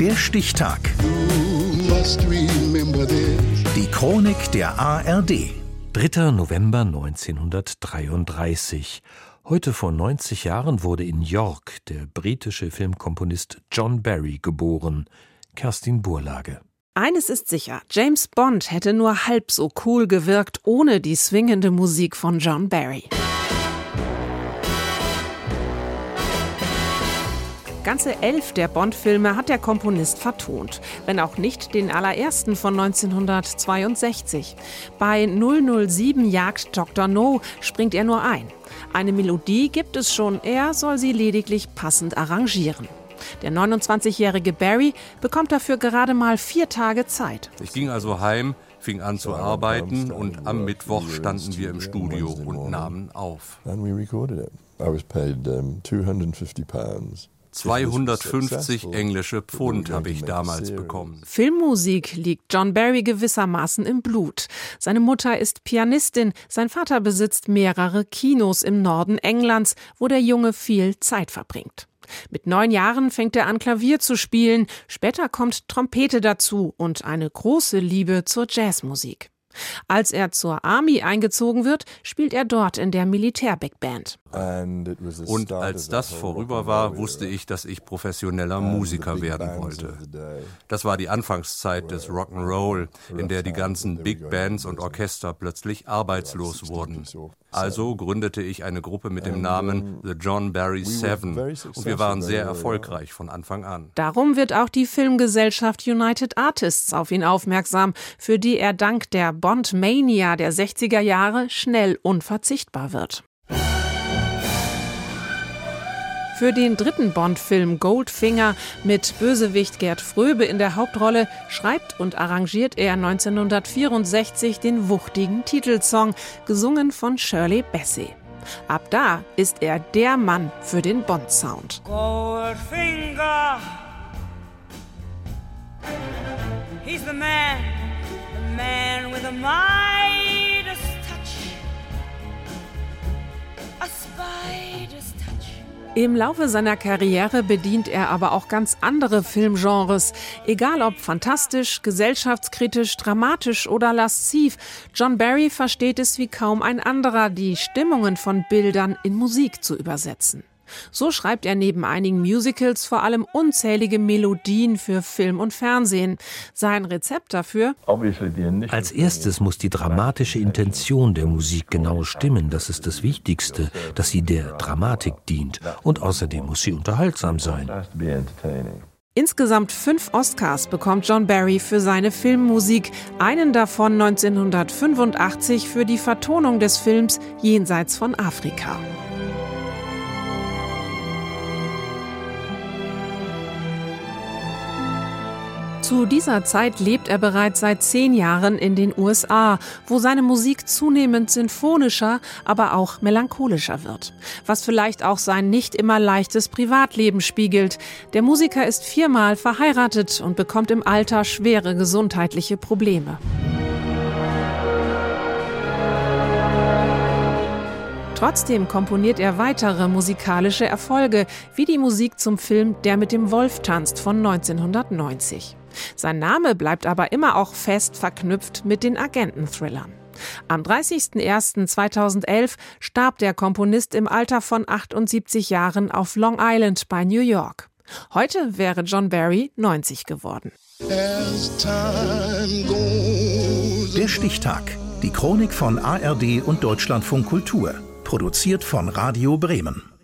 Der Stichtag. Die Chronik der ARD. 3. November 1933. Heute vor 90 Jahren wurde in York der britische Filmkomponist John Barry geboren. Kerstin Burlage. Eines ist sicher, James Bond hätte nur halb so cool gewirkt ohne die swingende Musik von John Barry. Ganze elf der Bond-Filme hat der Komponist vertont, wenn auch nicht den allerersten von 1962. Bei 007 Jagd Dr. No springt er nur ein. Eine Melodie gibt es schon, er soll sie lediglich passend arrangieren. Der 29-jährige Barry bekommt dafür gerade mal vier Tage Zeit. Ich ging also heim, fing an zu arbeiten und am Mittwoch standen wir im Studio und nahmen auf. 250 englische Pfund habe ich damals bekommen. Filmmusik liegt John Barry gewissermaßen im Blut. Seine Mutter ist Pianistin, sein Vater besitzt mehrere Kinos im Norden Englands, wo der Junge viel Zeit verbringt. Mit neun Jahren fängt er an, Klavier zu spielen, später kommt Trompete dazu und eine große Liebe zur Jazzmusik. Als er zur Army eingezogen wird, spielt er dort in der Militär-Big Band. Und als das vorüber war, wusste ich, dass ich professioneller Musiker werden wollte. Das war die Anfangszeit des Rock'n'Roll, in der die ganzen Big Bands und Orchester plötzlich arbeitslos wurden. Also gründete ich eine Gruppe mit dem Namen The John Barry Seven und wir waren sehr erfolgreich von Anfang an. Darum wird auch die Filmgesellschaft United Artists auf ihn aufmerksam, für die er dank der Bond Mania der 60er Jahre schnell unverzichtbar wird. Für den dritten Bond-Film Goldfinger mit Bösewicht Gerd Fröbe in der Hauptrolle schreibt und arrangiert er 1964 den wuchtigen Titelsong, gesungen von Shirley Bassey. Ab da ist er der Mann für den Bond-Sound. Goldfinger, he's the man, man with the Midas touch, a spider's im Laufe seiner Karriere bedient er aber auch ganz andere Filmgenres. Egal ob fantastisch, gesellschaftskritisch, dramatisch oder lasziv, John Barry versteht es wie kaum ein anderer, die Stimmungen von Bildern in Musik zu übersetzen. So schreibt er neben einigen Musicals vor allem unzählige Melodien für Film und Fernsehen. Sein Rezept dafür? Als erstes muss die dramatische Intention der Musik genau stimmen. Das ist das Wichtigste, dass sie der Dramatik dient. Und außerdem muss sie unterhaltsam sein. Insgesamt fünf Oscars bekommt John Barry für seine Filmmusik, einen davon 1985 für die Vertonung des Films Jenseits von Afrika. Zu dieser Zeit lebt er bereits seit zehn Jahren in den USA, wo seine Musik zunehmend sinfonischer, aber auch melancholischer wird. Was vielleicht auch sein nicht immer leichtes Privatleben spiegelt. Der Musiker ist viermal verheiratet und bekommt im Alter schwere gesundheitliche Probleme. Trotzdem komponiert er weitere musikalische Erfolge, wie die Musik zum Film Der mit dem Wolf tanzt von 1990. Sein Name bleibt aber immer auch fest verknüpft mit den Agenten-Thrillern. Am 30.01.2011 starb der Komponist im Alter von 78 Jahren auf Long Island bei New York. Heute wäre John Barry 90 geworden. Der Stichtag. Die Chronik von ARD und Deutschlandfunk Kultur. Produziert von Radio Bremen.